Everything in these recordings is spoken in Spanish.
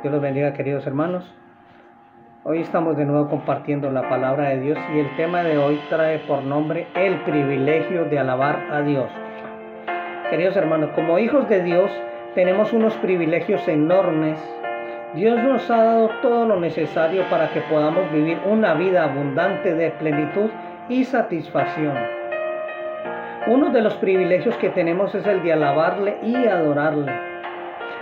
Dios los bendiga queridos hermanos. Hoy estamos de nuevo compartiendo la palabra de Dios y el tema de hoy trae por nombre el privilegio de alabar a Dios. Queridos hermanos, como hijos de Dios tenemos unos privilegios enormes. Dios nos ha dado todo lo necesario para que podamos vivir una vida abundante de plenitud y satisfacción. Uno de los privilegios que tenemos es el de alabarle y adorarle.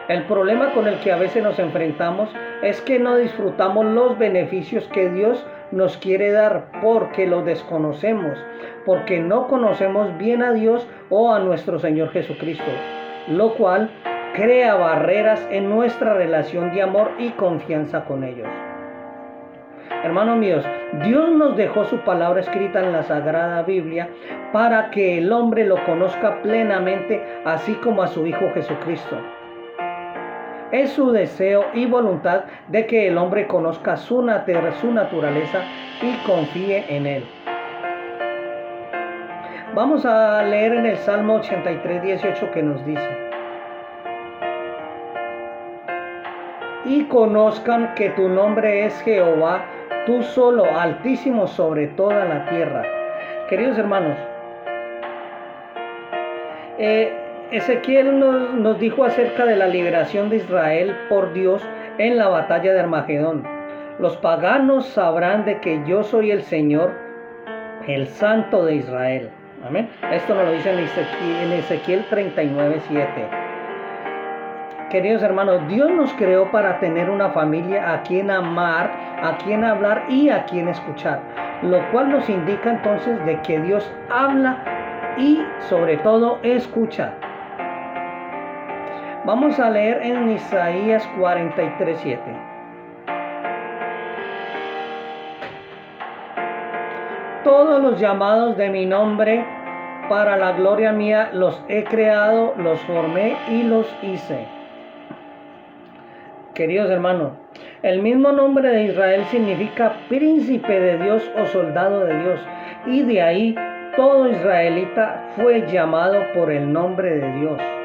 El problema con el que a veces nos enfrentamos es que no disfrutamos los beneficios que Dios nos quiere dar porque lo desconocemos, porque no conocemos bien a Dios o a nuestro Señor Jesucristo, lo cual crea barreras en nuestra relación de amor y confianza con ellos. Hermanos míos, Dios nos dejó su palabra escrita en la Sagrada Biblia para que el hombre lo conozca plenamente, así como a su Hijo Jesucristo. Es su deseo y voluntad de que el hombre conozca su, naturaleza y confíe en él. Vamos a leer en el Salmo 83, 18 que nos dice. Y conozcan que tu nombre es Jehová, tú solo, altísimo sobre toda la tierra. Queridos hermanos, eh, Ezequiel nos, dijo acerca de la liberación de Israel por Dios en la batalla de Armagedón. Los paganos sabrán de que yo soy el Señor, el Santo de Israel. Amén. Esto nos lo dice en Ezequiel, en Ezequiel 39, 7. Queridos hermanos, Dios nos creó para tener una familia a quien amar, a quien hablar y a quien escuchar. Lo cual nos indica entonces de que Dios habla y sobre todo escucha. Vamos a leer en Isaías 43:7. Todos los llamados de mi nombre para la gloria mía los he creado, los formé y los hice. Queridos hermanos, el mismo nombre de Israel significa príncipe de Dios o soldado de Dios. Y de ahí todo israelita fue llamado por el nombre de Dios.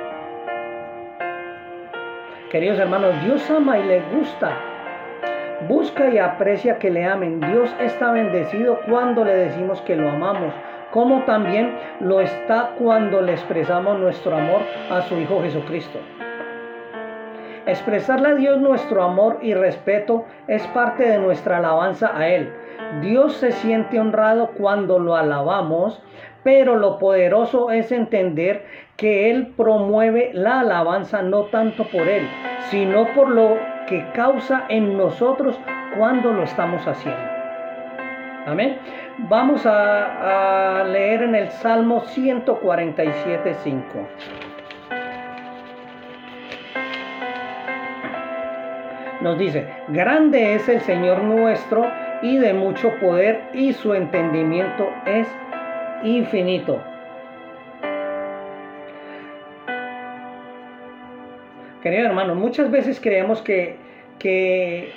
Queridos hermanos, Dios ama y le gusta. Busca y aprecia que le amen. Dios está bendecido cuando le decimos que lo amamos, como también lo está cuando le expresamos nuestro amor a su Hijo Jesucristo. Expresarle a Dios nuestro amor y respeto es parte de nuestra alabanza a Él. Dios se siente honrado cuando lo alabamos, pero lo poderoso es entender que Él promueve la alabanza no tanto por Él, sino por lo que causa en nosotros cuando lo estamos haciendo. Amén. Vamos a, leer en el Salmo 147, 5. Nos dice, grande es el Señor nuestro y de mucho poder y su entendimiento es infinito. Querido hermano, muchas veces creemos que, que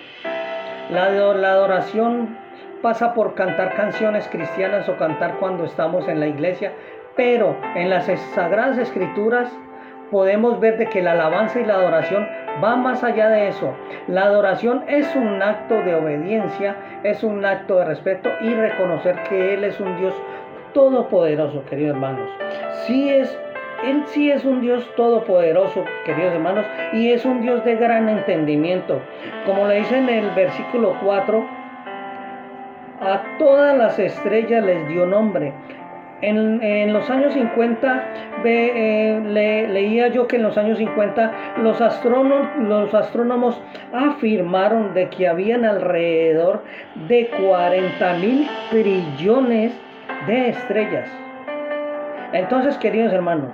la, la adoración pasa por cantar canciones cristianas o cantar cuando estamos en la iglesia, pero en las sagradas escrituras podemos ver de que la alabanza y la adoración va más allá de eso. La adoración es un acto de obediencia, es un acto de respeto y reconocer que Él es un Dios todopoderoso, queridos hermanos. Sí es él sí es un Dios todopoderoso, queridos hermanos, y es un Dios de gran entendimiento. Como le dice en el versículo 4, a todas las estrellas les dio nombre. En, los años 50 eh, leía yo que en los años 50 los astrónomos, los astrónomos afirmaron de que habían alrededor de 40 mil trillones de estrellas. Entonces, queridos hermanos,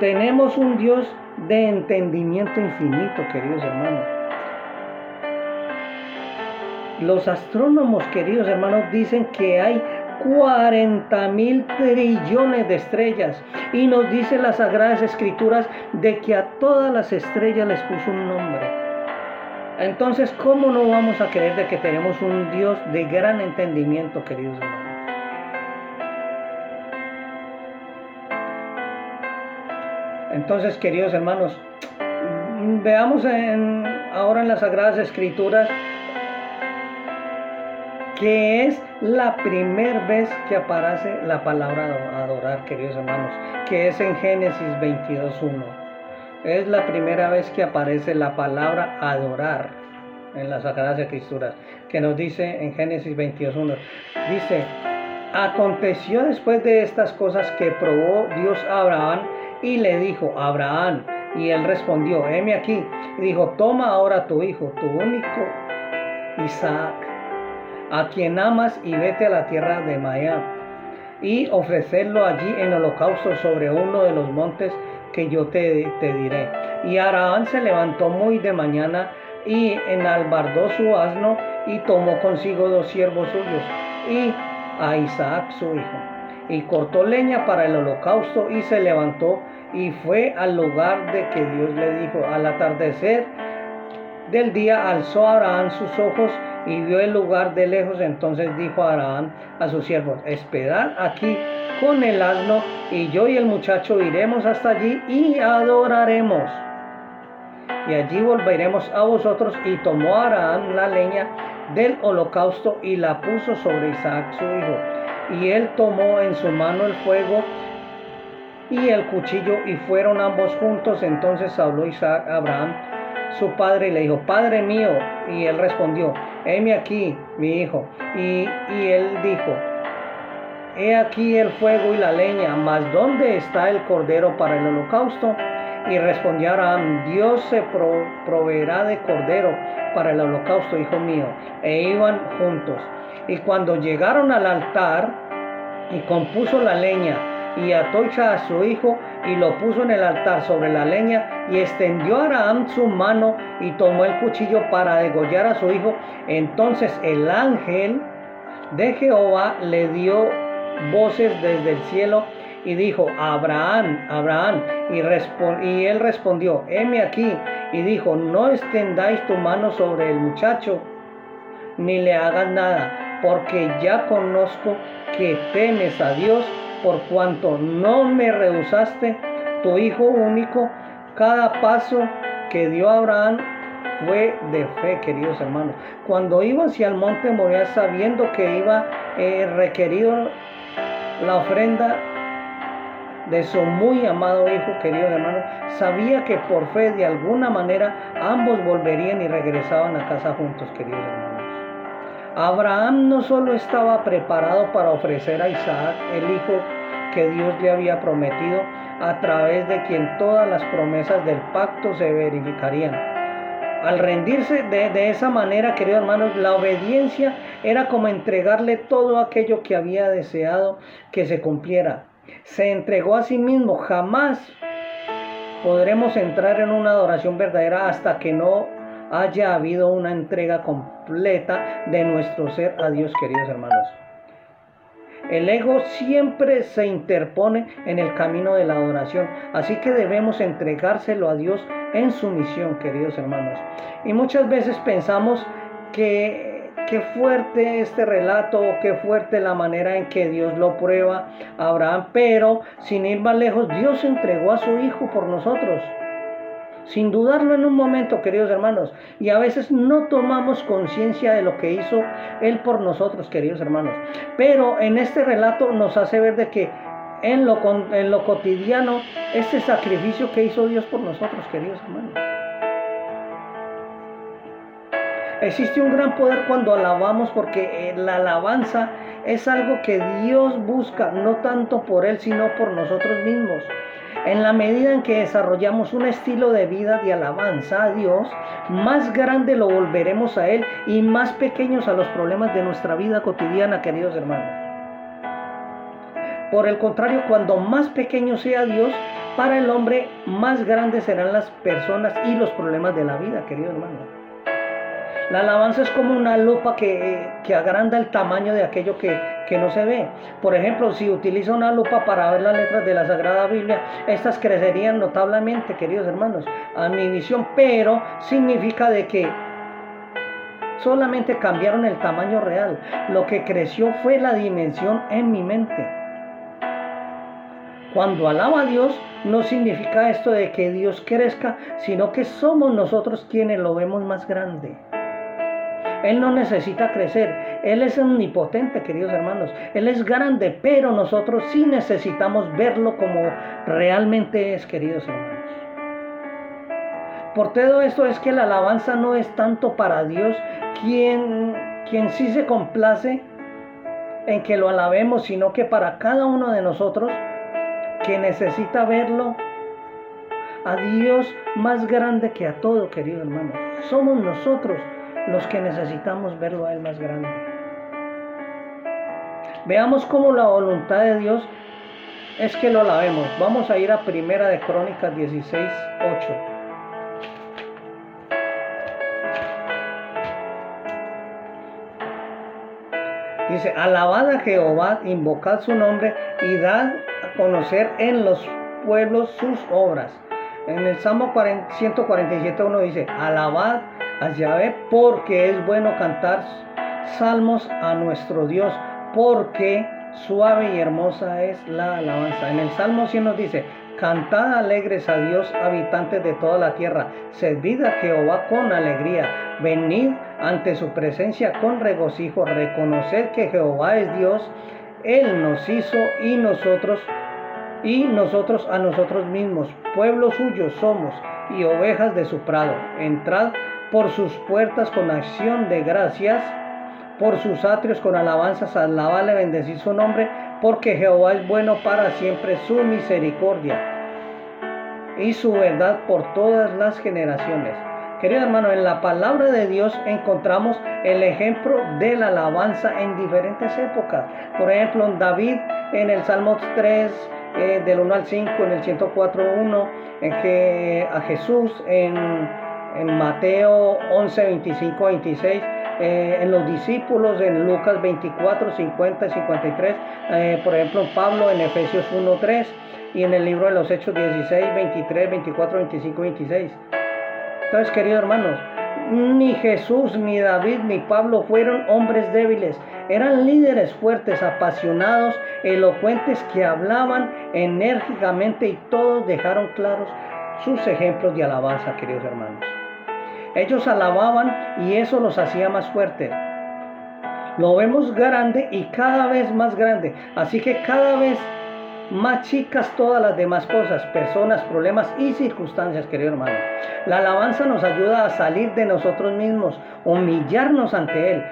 tenemos un Dios de entendimiento infinito, queridos hermanos. Los astrónomos, queridos hermanos, dicen que hay 40 mil trillones de estrellas. Y nos dice las Sagradas Escrituras de que a todas las estrellas les puso un nombre. Entonces, ¿cómo no vamos a creer de que tenemos un Dios de gran entendimiento, queridos hermanos? Entonces, queridos hermanos, Veamos en, ahora en las Sagradas Escrituras que es la primera vez que aparece la palabra adorar, queridos hermanos, que es en Génesis 22.1. Es la primera vez que aparece la palabra adorar en las Sagradas Escrituras, que nos dice en Génesis 22.1. Dice, aconteció después de estas cosas que probó Dios a Abraham y le dijo, Abraham, y él respondió, heme aquí, dijo, toma ahora tu hijo, tu único Isaac a quien amas y vete a la tierra de Maya y ofrecerlo allí en holocausto sobre uno de los montes que yo te, te diré. Y Abraham se levantó muy de mañana y enalbardó su asno y tomó consigo dos siervos suyos y a Isaac su hijo. Y cortó leña para el holocausto y se levantó y fue al lugar de que Dios le dijo. Al atardecer del día alzó Abraham sus ojos y vio el lugar de lejos, entonces dijo Abraham a sus siervos, esperad aquí con el asno y yo y el muchacho iremos hasta allí y adoraremos. Y allí volveremos a vosotros y tomó Abraham la leña del holocausto y la puso sobre Isaac su hijo. Y él tomó en su mano el fuego y el cuchillo y fueron ambos juntos. Entonces habló Isaac a Abraham su padre y le dijo, Padre mío. Y él respondió, heme aquí, mi hijo. Y, él dijo, he aquí el fuego y la leña, mas ¿dónde está el cordero para el holocausto? Y respondió Abraham, Dios se proveerá de cordero para el holocausto, hijo mío. E iban juntos. Y cuando llegaron al altar y compuso la leña, y ató a su hijo y lo puso en el altar sobre la leña y extendió a Abraham su mano y tomó el cuchillo para degollar a su hijo. Entonces el ángel de Jehová le dio voces desde el cielo y dijo, Abraham, Abraham. Y, él respondió, heme aquí. Y dijo, no extendáis tu mano sobre el muchacho, ni le hagas nada, porque ya conozco que temes a Dios por cuanto no me rehusaste tu hijo único, cada paso que dio Abraham fue de fe, queridos hermanos. Cuando iba hacia el monte Moriah sabiendo que iba eh, requerido la ofrenda de su muy amado hijo, queridos hermanos, sabía que por fe de alguna manera ambos volverían y regresaban a casa juntos, queridos hermanos. Abraham no solo estaba preparado para ofrecer a Isaac, el hijo que Dios le había prometido, a través de quien todas las promesas del pacto se verificarían. Al rendirse de, de, esa manera, queridos hermanos, la obediencia era como entregarle todo aquello que había deseado que se cumpliera. Se entregó a sí mismo. Jamás podremos entrar en una adoración verdadera hasta que no haya habido una entrega completa de nuestro ser a Dios, queridos hermanos. El ego siempre se interpone en el camino de la adoración, así que debemos entregárselo a Dios en su misión, queridos hermanos. Y muchas veces pensamos que qué fuerte este relato, qué fuerte la manera en que Dios lo prueba a Abraham, pero sin ir más lejos, Dios entregó a su hijo por nosotros sin dudarlo en un momento, queridos hermanos. Y a veces no tomamos conciencia de lo que hizo Él por nosotros, queridos hermanos. Pero en este relato nos hace ver de que en lo, en lo cotidiano, este sacrificio que hizo Dios por nosotros, queridos hermanos. Existe un gran poder cuando alabamos porque eh, la alabanza es algo que Dios busca, no tanto por Él, sino por nosotros mismos. En la medida en que desarrollamos un estilo de vida de alabanza a Dios, más grande lo volveremos a Él y más pequeños a los problemas de nuestra vida cotidiana, queridos hermanos. Por el contrario, cuando más pequeño sea Dios, para el hombre más grandes serán las personas y los problemas de la vida, queridos hermanos. La alabanza es como una lupa que, agranda el tamaño de aquello que, que, no se ve. Por ejemplo, si utiliza una lupa para ver las letras de la Sagrada Biblia, estas crecerían notablemente, queridos hermanos, a mi visión, pero significa de que solamente cambiaron el tamaño real. Lo que creció fue la dimensión en mi mente. Cuando alaba a Dios no significa esto de que Dios crezca, sino que somos nosotros quienes lo vemos más grande. Él no necesita crecer. Él es omnipotente, queridos hermanos. Él es grande, pero nosotros sí necesitamos verlo como realmente es, queridos hermanos. Por todo esto es que la alabanza no es tanto para Dios, quien, quien sí se complace en que lo alabemos, sino que para cada uno de nosotros que necesita verlo a Dios más grande que a todo, querido hermano. Somos nosotros los que necesitamos verlo a Él más grande. Veamos cómo la voluntad de Dios es que lo alabemos. Vamos a ir a Primera de Crónicas 16, 8. Dice, alabad a Jehová, invocad su nombre y dad a conocer en los pueblos sus obras. En el Salmo 147 uno dice, alabad a Yahvé porque es bueno cantar salmos a nuestro Dios, porque suave y hermosa es la alabanza. En el Salmo 100 nos dice, cantad alegres a Dios, habitantes de toda la tierra, servid a Jehová con alegría, venid ante su presencia con regocijo, reconocer que Jehová es Dios, Él nos hizo y nosotros y nosotros a nosotros mismos, pueblo suyo somos y ovejas de su prado. Entrad por sus puertas con acción de gracias, por sus atrios con alabanzas, alabale, bendecir su nombre, porque Jehová es bueno para siempre, su misericordia y su verdad por todas las generaciones. Querido hermano, en la palabra de Dios encontramos el ejemplo de la alabanza en diferentes épocas. Por ejemplo, en David en el Salmo 3, eh, del 1 al 5, en el 104.1, en que a Jesús en, en Mateo 11, 25, 26, en los discípulos en Lucas 24, 50 y 53, eh, por ejemplo Pablo en Efesios 1, 3 y en el libro de los Hechos 16, 23, 24, 25, 26. Entonces, queridos hermanos, ni Jesús, ni David, ni Pablo fueron hombres débiles. Eran líderes fuertes, apasionados, elocuentes, que hablaban enérgicamente y todos dejaron claros sus ejemplos de alabanza, queridos hermanos. Ellos alababan y eso los hacía más fuertes. Lo vemos grande y cada vez más grande. Así que cada vez más chicas todas las demás cosas, personas, problemas y circunstancias, querido hermano. La alabanza nos ayuda a salir de nosotros mismos, humillarnos ante Él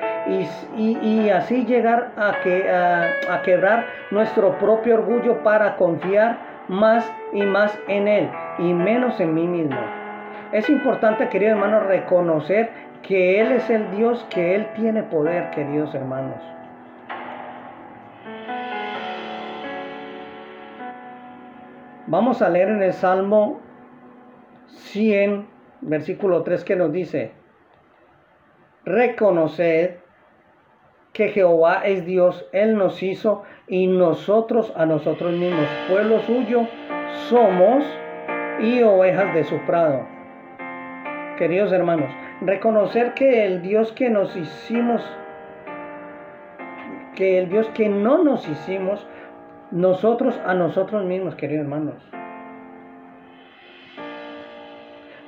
y, así llegar a, que, a quebrar nuestro propio orgullo para confiar más y más en Él y menos en mí mismo. Es importante, querido hermano, reconocer que Él es el Dios, que Él tiene poder, queridos hermanos. Vamos a leer en el Salmo 100, versículo 3 que nos dice, reconoced que Jehová es Dios, Él nos hizo y nosotros a nosotros mismos, pueblo suyo, somos y ovejas de su prado. Queridos hermanos, reconocer que el Dios que nos hicimos, que el Dios que no nos hicimos, nosotros a nosotros mismos, queridos hermanos.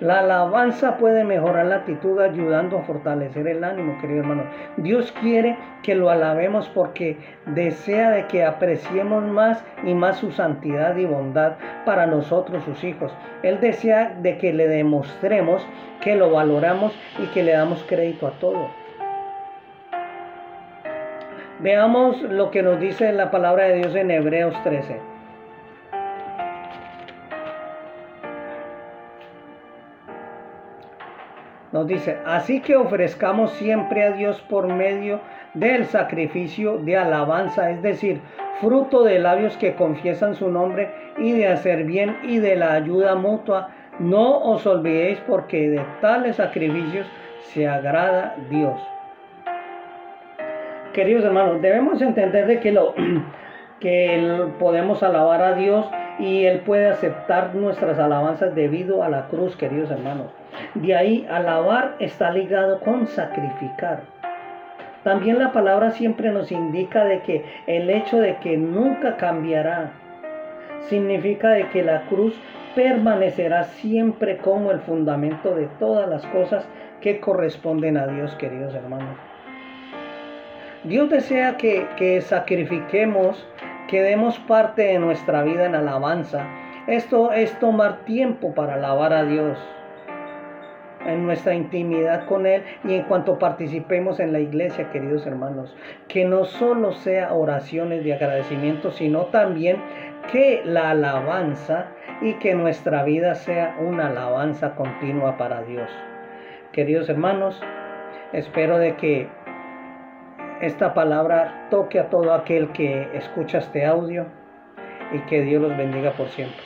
La alabanza puede mejorar la actitud ayudando a fortalecer el ánimo, querido hermano. Dios quiere que lo alabemos porque desea de que apreciemos más y más su santidad y bondad para nosotros, sus hijos. Él desea de que le demostremos que lo valoramos y que le damos crédito a todo. Veamos lo que nos dice la palabra de Dios en Hebreos 13. Nos dice, así que ofrezcamos siempre a Dios por medio del sacrificio de alabanza, es decir, fruto de labios que confiesan su nombre y de hacer bien y de la ayuda mutua. No os olvidéis porque de tales sacrificios se agrada Dios queridos hermanos, debemos entender de que, lo, que podemos alabar a Dios y Él puede aceptar nuestras alabanzas debido a la cruz, queridos hermanos. De ahí, alabar está ligado con sacrificar. También la palabra siempre nos indica de que el hecho de que nunca cambiará, significa de que la cruz permanecerá siempre como el fundamento de todas las cosas que corresponden a Dios, queridos hermanos. Dios desea que, que sacrifiquemos, que demos parte de nuestra vida en alabanza. Esto es tomar tiempo para alabar a Dios en nuestra intimidad con Él y en cuanto participemos en la iglesia, queridos hermanos. Que no solo sea oraciones de agradecimiento, sino también que la alabanza y que nuestra vida sea una alabanza continua para Dios. Queridos hermanos, espero de que esta palabra toque a todo aquel que escucha este audio y que Dios los bendiga por siempre.